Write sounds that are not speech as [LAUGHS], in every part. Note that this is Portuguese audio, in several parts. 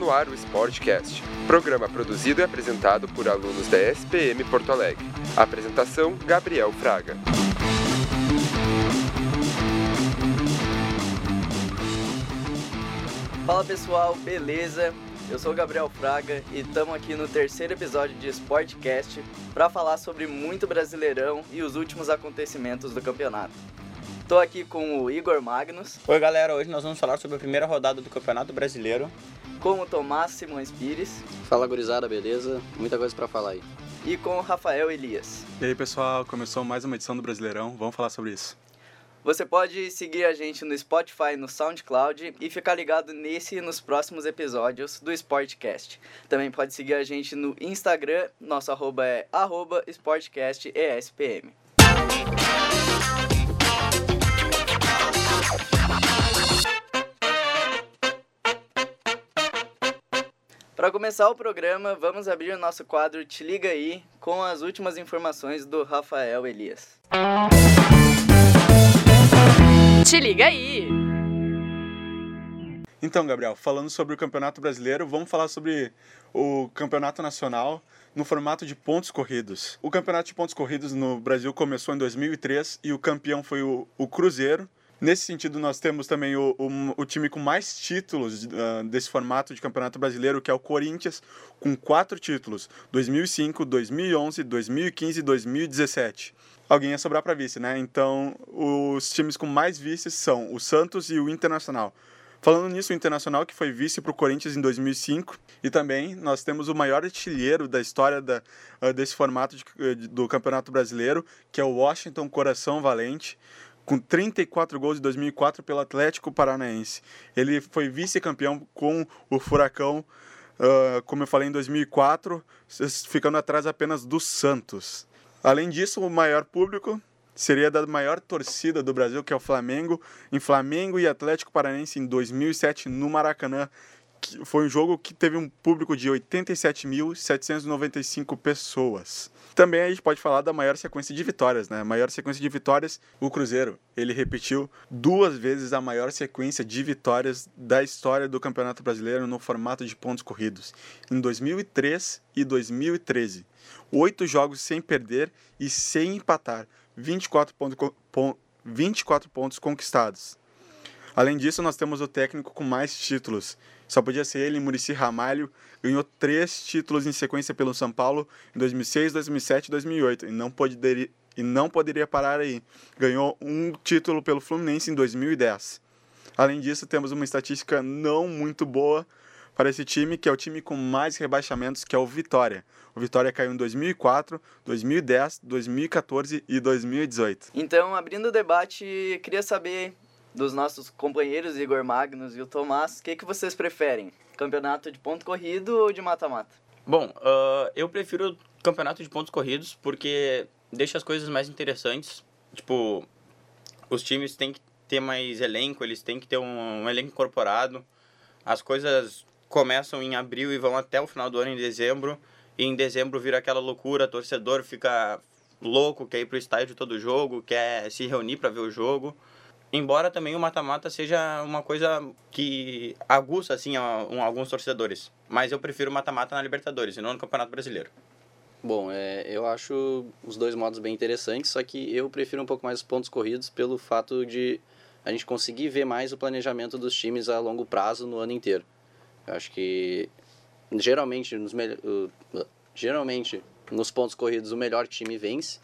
no ar o Sportcast, programa produzido e apresentado por alunos da SPM Porto Alegre. apresentação: Gabriel Fraga. Fala pessoal, beleza? Eu sou o Gabriel Fraga e estamos aqui no terceiro episódio de Sportcast para falar sobre muito Brasileirão e os últimos acontecimentos do campeonato. Estou aqui com o Igor Magnus. Oi galera, hoje nós vamos falar sobre a primeira rodada do Campeonato Brasileiro. Com o Tomás Simões Pires. Fala gurizada, beleza? Muita coisa para falar aí. E com o Rafael Elias. E aí pessoal, começou mais uma edição do Brasileirão, vamos falar sobre isso. Você pode seguir a gente no Spotify, no SoundCloud e ficar ligado nesse e nos próximos episódios do Sportcast. Também pode seguir a gente no Instagram, nosso arroba é arroba SportcastESPM. Para começar o programa, vamos abrir o nosso quadro Te Liga Aí com as últimas informações do Rafael Elias. Te liga aí! Então, Gabriel, falando sobre o Campeonato Brasileiro, vamos falar sobre o Campeonato Nacional no formato de pontos corridos. O Campeonato de Pontos Corridos no Brasil começou em 2003 e o campeão foi o, o Cruzeiro. Nesse sentido, nós temos também o, o, o time com mais títulos uh, desse formato de Campeonato Brasileiro, que é o Corinthians, com quatro títulos: 2005, 2011, 2015 e 2017. Alguém ia sobrar para vice, né? Então, os times com mais vices são o Santos e o Internacional. Falando nisso, o Internacional que foi vice para o Corinthians em 2005 e também nós temos o maior artilheiro da história da, uh, desse formato de, do Campeonato Brasileiro, que é o Washington Coração Valente com 34 gols em 2004 pelo Atlético Paranaense. Ele foi vice-campeão com o Furacão, uh, como eu falei, em 2004, ficando atrás apenas do Santos. Além disso, o maior público seria da maior torcida do Brasil, que é o Flamengo, em Flamengo e Atlético Paranaense em 2007 no Maracanã. Foi um jogo que teve um público de 87.795 pessoas. Também a gente pode falar da maior sequência de vitórias, né? A maior sequência de vitórias, o Cruzeiro. Ele repetiu duas vezes a maior sequência de vitórias da história do Campeonato Brasileiro no formato de pontos corridos, em 2003 e 2013. Oito jogos sem perder e sem empatar, 24, ponto, 24 pontos conquistados. Além disso, nós temos o técnico com mais títulos. Só podia ser ele, Murici Ramalho, ganhou três títulos em sequência pelo São Paulo em 2006, 2007 e 2008 e não poderia, e não poderia parar aí. Ganhou um título pelo Fluminense em 2010. Além disso, temos uma estatística não muito boa para esse time, que é o time com mais rebaixamentos, que é o Vitória. O Vitória caiu em 2004, 2010, 2014 e 2018. Então, abrindo o debate, queria saber dos nossos companheiros Igor Magnus e o Tomás, o que, que vocês preferem? Campeonato de ponto corrido ou de mata-mata? Bom, uh, eu prefiro campeonato de pontos corridos porque deixa as coisas mais interessantes. Tipo, os times têm que ter mais elenco, eles têm que ter um, um elenco incorporado. As coisas começam em abril e vão até o final do ano em dezembro. E em dezembro vira aquela loucura, torcedor fica louco, quer ir pro estádio todo jogo, quer se reunir para ver o jogo. Embora também o mata-mata seja uma coisa que aguça assim alguns torcedores, mas eu prefiro mata-mata na Libertadores e não no Campeonato Brasileiro. Bom, é, eu acho os dois modos bem interessantes, só que eu prefiro um pouco mais os pontos corridos pelo fato de a gente conseguir ver mais o planejamento dos times a longo prazo no ano inteiro. Eu acho que geralmente nos geralmente nos pontos corridos o melhor time vence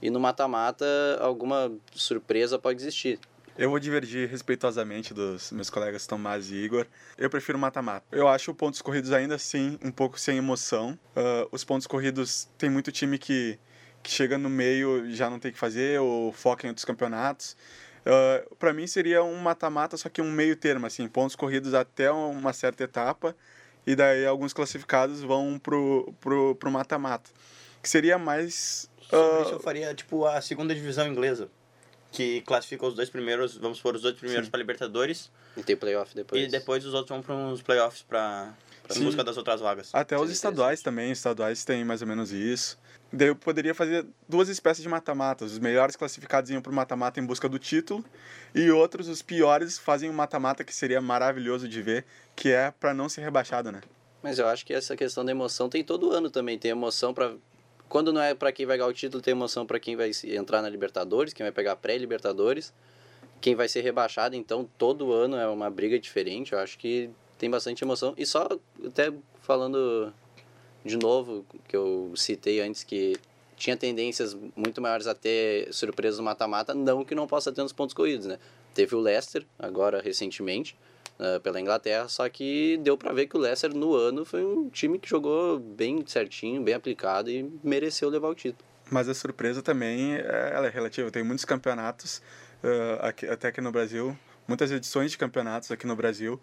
e no mata-mata alguma surpresa pode existir. Eu vou divergir respeitosamente dos meus colegas Tomás e Igor. Eu prefiro mata-mata. Eu acho pontos corridos ainda assim um pouco sem emoção. Uh, os pontos corridos tem muito time que, que chega no meio já não tem que fazer ou foca em outros campeonatos. Uh, para mim seria um mata-mata, só que um meio termo, assim, pontos corridos até uma certa etapa e daí alguns classificados vão pro pro pro mata-mata, que seria mais Sobre uh... isso eu faria tipo a segunda divisão inglesa que classifica os dois primeiros, vamos por os dois primeiros para Libertadores. E tem playoff depois. E depois os outros vão para uns playoffs para em busca das outras vagas. Até os estaduais também, estaduais tem mais ou menos isso. daí eu poderia fazer duas espécies de mata-matas. Os melhores classificados iam para o mata-mata em busca do título e outros, os piores, fazem um mata-mata que seria maravilhoso de ver, que é para não ser rebaixado, né? Mas eu acho que essa questão da emoção tem todo ano também. Tem emoção para quando não é para quem vai ganhar o título, tem emoção para quem vai entrar na Libertadores, quem vai pegar pré-Libertadores, quem vai ser rebaixado. Então, todo ano é uma briga diferente. Eu acho que tem bastante emoção. E só até falando de novo, que eu citei antes, que tinha tendências muito maiores a ter surpresas no mata-mata, não que não possa ter nos pontos corridos, né? Teve o Leicester, agora recentemente, uh, pela Inglaterra, só que deu para ver que o Leicester no ano foi um time que jogou bem certinho, bem aplicado e mereceu levar o título. Mas a surpresa também é, ela é relativa. Tem muitos campeonatos, uh, aqui, até aqui no Brasil, muitas edições de campeonatos aqui no Brasil,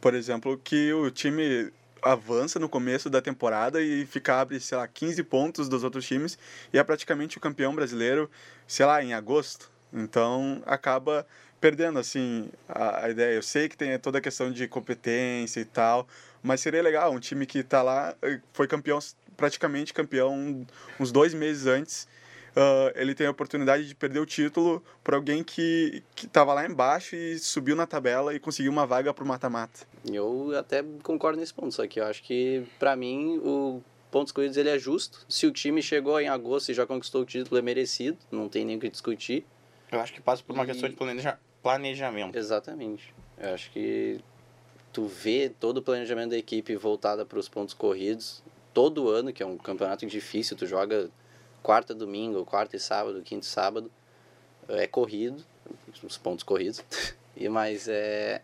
por exemplo, que o time avança no começo da temporada e fica abre, sei lá, 15 pontos dos outros times e é praticamente o campeão brasileiro, sei lá, em agosto. Então acaba perdendo assim a, a ideia. Eu sei que tem toda a questão de competência e tal, mas seria legal um time que está lá eh, foi campeão praticamente campeão uns dois meses antes uh, ele tem a oportunidade de perder o título para alguém que estava lá embaixo e subiu na tabela e conseguiu uma vaga para o mata-mata. Eu até concordo nesse ponto, só que eu acho que, para mim, o pontos corridos ele é justo. Se o time chegou em agosto e já conquistou o título, é merecido, não tem nem o que discutir. Eu acho que passa por uma e... questão de planeja... planejamento. Exatamente. Eu acho que tu vê todo o planejamento da equipe voltada para os pontos corridos todo ano, que é um campeonato difícil, tu joga quarta, domingo, quarta e sábado, quinta e sábado, é corrido, os pontos corridos, [LAUGHS] e mas é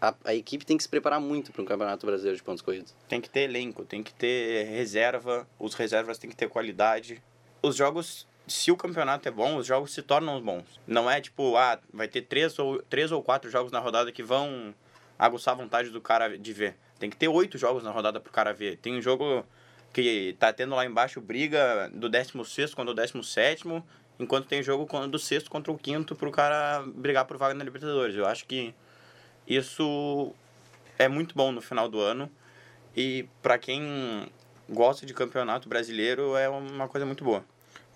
a, a equipe tem que se preparar muito para um campeonato brasileiro de pontos corridos. Tem que ter elenco, tem que ter reserva, os reservas têm que ter qualidade. Os jogos, se o campeonato é bom, os jogos se tornam bons. Não é tipo, ah, vai ter três ou, três ou quatro jogos na rodada que vão aguçar a vontade do cara de ver. Tem que ter oito jogos na rodada pro cara ver. Tem um jogo que tá tendo lá embaixo briga do 16 contra o 17, enquanto tem jogo do sexto contra o quinto pro cara brigar por vaga na Libertadores. Eu acho que isso é muito bom no final do ano e para quem gosta de campeonato brasileiro é uma coisa muito boa.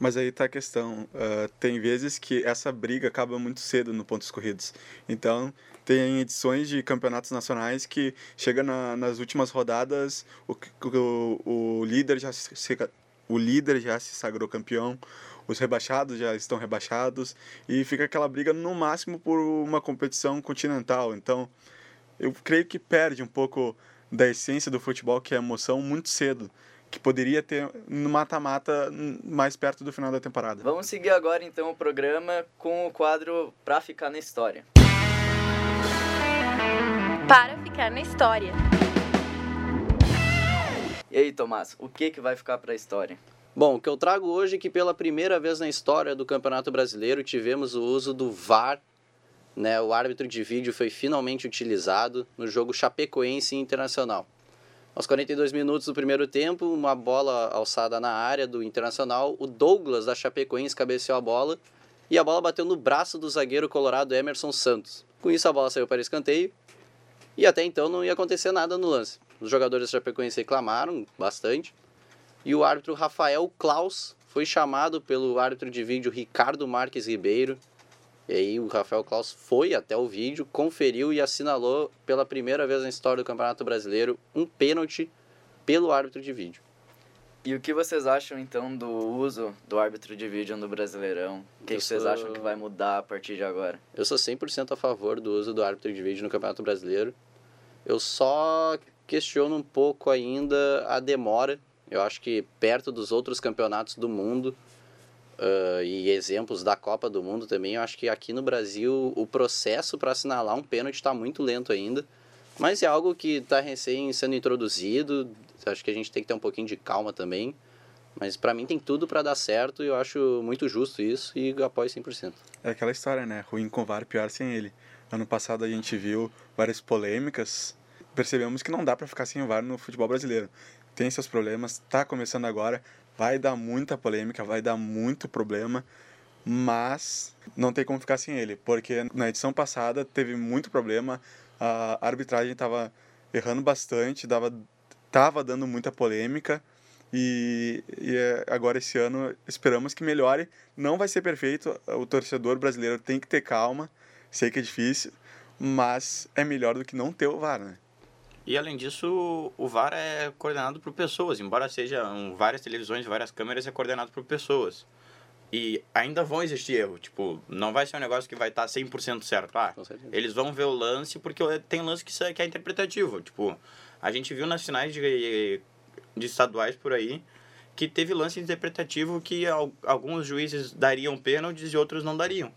Mas aí tá a questão. Uh, tem vezes que essa briga acaba muito cedo no pontos corridos. Então, tem edições de campeonatos nacionais que chega na, nas últimas rodadas, o, o, o, líder já se, o líder já se sagrou campeão, os rebaixados já estão rebaixados e fica aquela briga no máximo por uma competição continental. Então, eu creio que perde um pouco da essência do futebol, que é emoção, muito cedo que poderia ter no mata-mata mais perto do final da temporada. Vamos seguir agora então o programa com o quadro Pra Ficar na História. Para ficar na história. E aí, Tomás, o que, que vai ficar para a história? Bom, o que eu trago hoje é que pela primeira vez na história do Campeonato Brasileiro tivemos o uso do VAR, né? O árbitro de vídeo foi finalmente utilizado no jogo Chapecoense Internacional. Aos 42 minutos do primeiro tempo, uma bola alçada na área do Internacional, o Douglas da Chapecoense cabeceou a bola e a bola bateu no braço do zagueiro colorado Emerson Santos. Com isso a bola saiu para escanteio e até então não ia acontecer nada no lance. Os jogadores da Chapecoense reclamaram bastante e o árbitro Rafael Klaus foi chamado pelo árbitro de vídeo Ricardo Marques Ribeiro e aí o Rafael Klaus foi até o vídeo, conferiu e assinalou pela primeira vez na história do Campeonato Brasileiro um pênalti pelo árbitro de vídeo. E o que vocês acham então do uso do árbitro de vídeo no Brasileirão? O que, que vocês acham que vai mudar a partir de agora? Eu sou 100% a favor do uso do árbitro de vídeo no Campeonato Brasileiro. Eu só questiono um pouco ainda a demora. Eu acho que perto dos outros campeonatos do mundo, uh, e exemplos da Copa do Mundo também, eu acho que aqui no Brasil o processo para assinalar um pênalti está muito lento ainda. Mas é algo que está recém sendo introduzido, acho que a gente tem que ter um pouquinho de calma também. Mas para mim tem tudo para dar certo e eu acho muito justo isso e apoio 100%. É aquela história, né? Ruim com VAR, pior sem ele. Ano passado a gente viu várias polêmicas. Percebemos que não dá para ficar sem o VAR no futebol brasileiro. Tem seus problemas, está começando agora, vai dar muita polêmica, vai dar muito problema, mas não tem como ficar sem ele, porque na edição passada teve muito problema, a arbitragem estava errando bastante, dava, tava dando muita polêmica E, e é, agora esse ano esperamos que melhore. Não vai ser perfeito, o torcedor brasileiro tem que ter calma. Sei que é difícil, mas é melhor do que não ter o VAR, né? E além disso, o VAR é coordenado por pessoas, embora sejam várias televisões, várias câmeras, é coordenado por pessoas. E ainda vão existir erros, tipo, não vai ser um negócio que vai estar 100% certo. Ah, eles vão ver o lance porque tem lance que é- que é interpretativo. Tipo, a gente viu nas finais de, de estaduais por aí que teve lance interpretativo que al- alguns juízes dariam pênaltis e outros não dariam.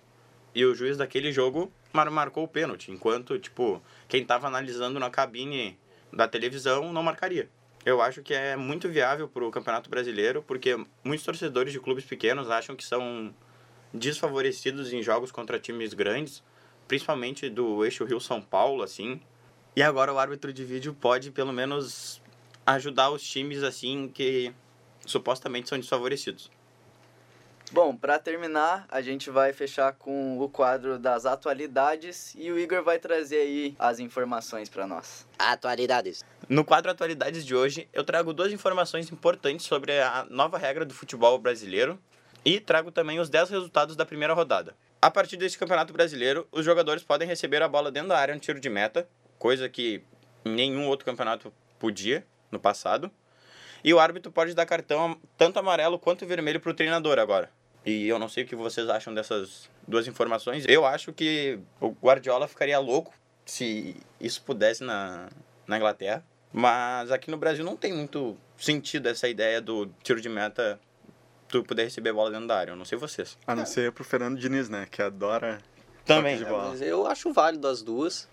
E o juiz daquele jogo mar marcou o pênalti, enquanto, tipo, quem estava analisando na cabine da televisão não marcaria. Eu acho que é muito viável para o Campeonato Brasileiro, porque muitos torcedores de clubes pequenos acham que são desfavorecidos em jogos contra times grandes, principalmente do eixo Rio-São Paulo, assim. E agora o árbitro de vídeo pode, pelo menos, ajudar os times, assim, que supostamente são desfavorecidos. Bom, pra terminar, a gente vai fechar com o quadro das atualidades e o Igor vai trazer aí as informações pra nós. Atualidades. No quadro Atualidades de hoje, eu trago duas informações importantes sobre a nova regra do futebol brasileiro e trago também os 10 resultados da primeira rodada. A partir desse campeonato brasileiro, os jogadores podem receber a bola dentro da área no tiro de meta, coisa que nenhum outro campeonato podia no passado. E o árbitro pode dar cartão tanto amarelo quanto vermelho para o treinador agora. E eu não sei o que vocês acham dessas duas informações. Eu acho que o Guardiola ficaria louco se isso pudesse na, na Inglaterra. Mas aqui no Brasil não tem muito sentido essa ideia do tiro de meta tu poder receber a bola dentro da área. Eu não sei vocês. A não ser pro Fernando Diniz, né? Que adora Também. toque de bola. Mas eu acho válido as duas.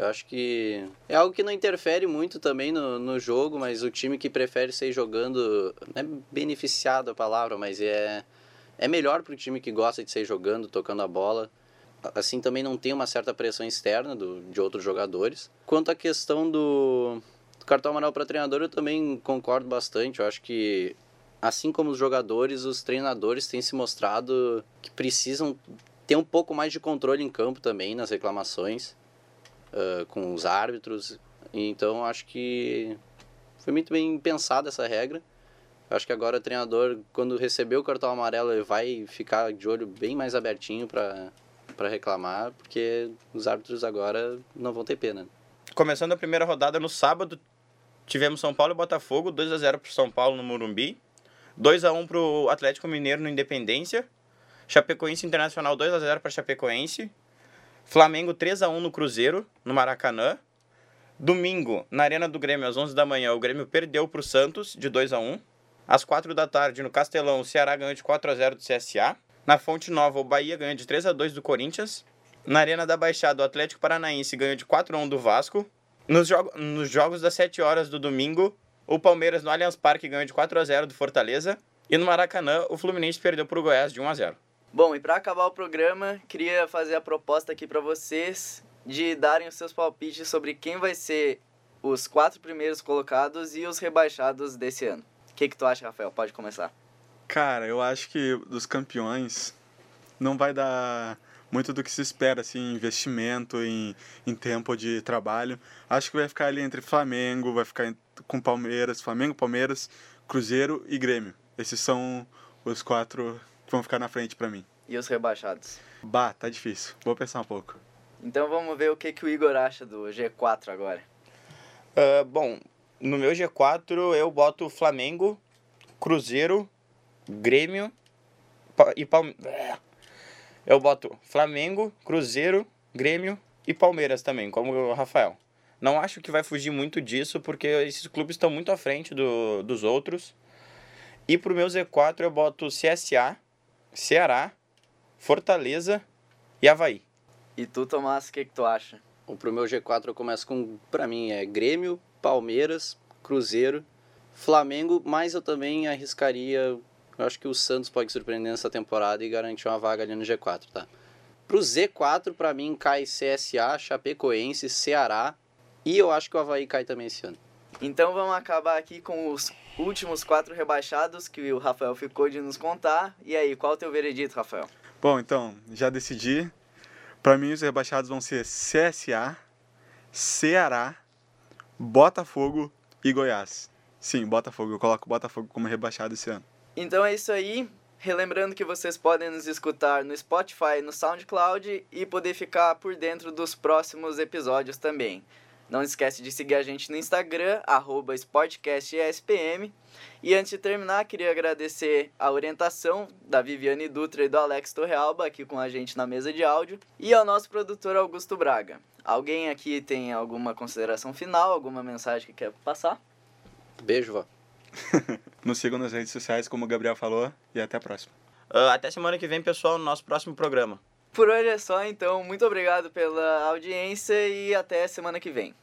Eu acho que é algo que não interfere muito também no, no jogo, mas o time que prefere sair jogando, não é beneficiado a palavra, mas é, é melhor para o time que gosta de sair jogando, tocando a bola. Assim também não tem uma certa pressão externa do, de outros jogadores. Quanto à questão do, do cartão amarelo para treinador, eu também concordo bastante. Eu acho que, assim como os jogadores, os treinadores têm se mostrado que precisam ter um pouco mais de controle em campo também nas reclamações ah, com os árbitros. Então acho que foi muito bem pensada essa regra. Acho que agora o treinador, quando receber o cartão amarelo, ele vai ficar de olho bem mais abertinho para para reclamar, porque os árbitros agora não vão ter pena. Começando a primeira rodada no sábado, tivemos São Paulo e Botafogo, 2 a 0 pro São Paulo no Morumbi, 2 a 1 pro Atlético Mineiro no Independência, Chapecoense Internacional 2 a 0 para Chapecoense, Flamengo 3 a 1 no Cruzeiro, no Maracanã. Domingo, na Arena do Grêmio, às 11 da manhã, o Grêmio perdeu pro Santos de 2 a 1. Às 4 da tarde, no Castelão, o Ceará ganhou de 4 a 0 do CSA. Na Fonte Nova, o Bahia ganhou de 3 a 2 do Corinthians. Na Arena da Baixada, o Atlético Paranaense ganhou de 4 a 1 do Vasco. Nos, jogo, nos jogos das 7 horas do domingo, o Palmeiras no Allianz Parque ganhou de 4 a 0 do Fortaleza. E no Maracanã, o Fluminense perdeu pro Goiás de 1 a 0. Bom, e pra acabar o programa, queria fazer a proposta aqui pra vocês de darem os seus palpites sobre quem vai ser os quatro primeiros colocados e os rebaixados desse ano. O que, que tu acha, Rafael? Pode começar. Cara, eu acho que dos campeões não vai dar muito do que se espera, assim, investimento, em, em tempo de trabalho. Acho que vai ficar ali entre Flamengo, vai ficar com Palmeiras, Flamengo, Palmeiras, Cruzeiro e Grêmio. Esses são os quatro vão ficar na frente pra mim. E os rebaixados. Bah, tá difícil. Vou pensar um pouco. Então vamos ver o que, que o Igor acha do G4 agora. Ah, bom, no meu G4 eu boto Flamengo, Cruzeiro, Grêmio e Palmeiras. Eu boto Flamengo, Cruzeiro, Grêmio e Palmeiras também, como o Rafael. Não acho que vai fugir muito disso, porque esses clubes estão muito à frente do, dos outros. E pro meu Z4 eu boto CSA, Ceará, Fortaleza e Havaí. E tu, Tomás, o que, que tu acha? O pro meu G4 eu começo com, pra mim, é Grêmio, Palmeiras, Cruzeiro, Flamengo, mas eu também arriscaria, eu acho que o Santos pode surpreender nessa temporada e garantir uma vaga ali no G4, tá? Pro Z4, pra mim, cai CSA, Chapecoense, Ceará e eu acho que o Havaí cai também esse ano. Então vamos acabar aqui com os últimos quatro rebaixados que o Rafael ficou de nos contar. E aí, qual o teu veredito, Rafael? Bom, então, já decidi. Pra mim, os rebaixados vão ser CSA, Ceará, Botafogo e Goiás. Sim, Botafogo. Eu coloco o Botafogo como rebaixado esse ano. Então é isso aí. Relembrando que vocês podem nos escutar no Spotify e no SoundCloud e poder ficar por dentro dos próximos episódios também. Não esquece de seguir a gente no Instagram, arroba SportcastESPM. E antes de terminar, queria agradecer a orientação da Viviane Dutra e do Alex Torrealba aqui com a gente na mesa de áudio e ao nosso produtor Augusto Braga. Alguém aqui tem alguma consideração final, alguma mensagem que quer passar? Beijo, vó. [LAUGHS] Nos sigam nas redes sociais, como o Gabriel falou, e até a próxima. Uh, até semana que vem, pessoal, no nosso próximo programa. Por hoje é só, então. Muito obrigado pela audiência e até semana que vem.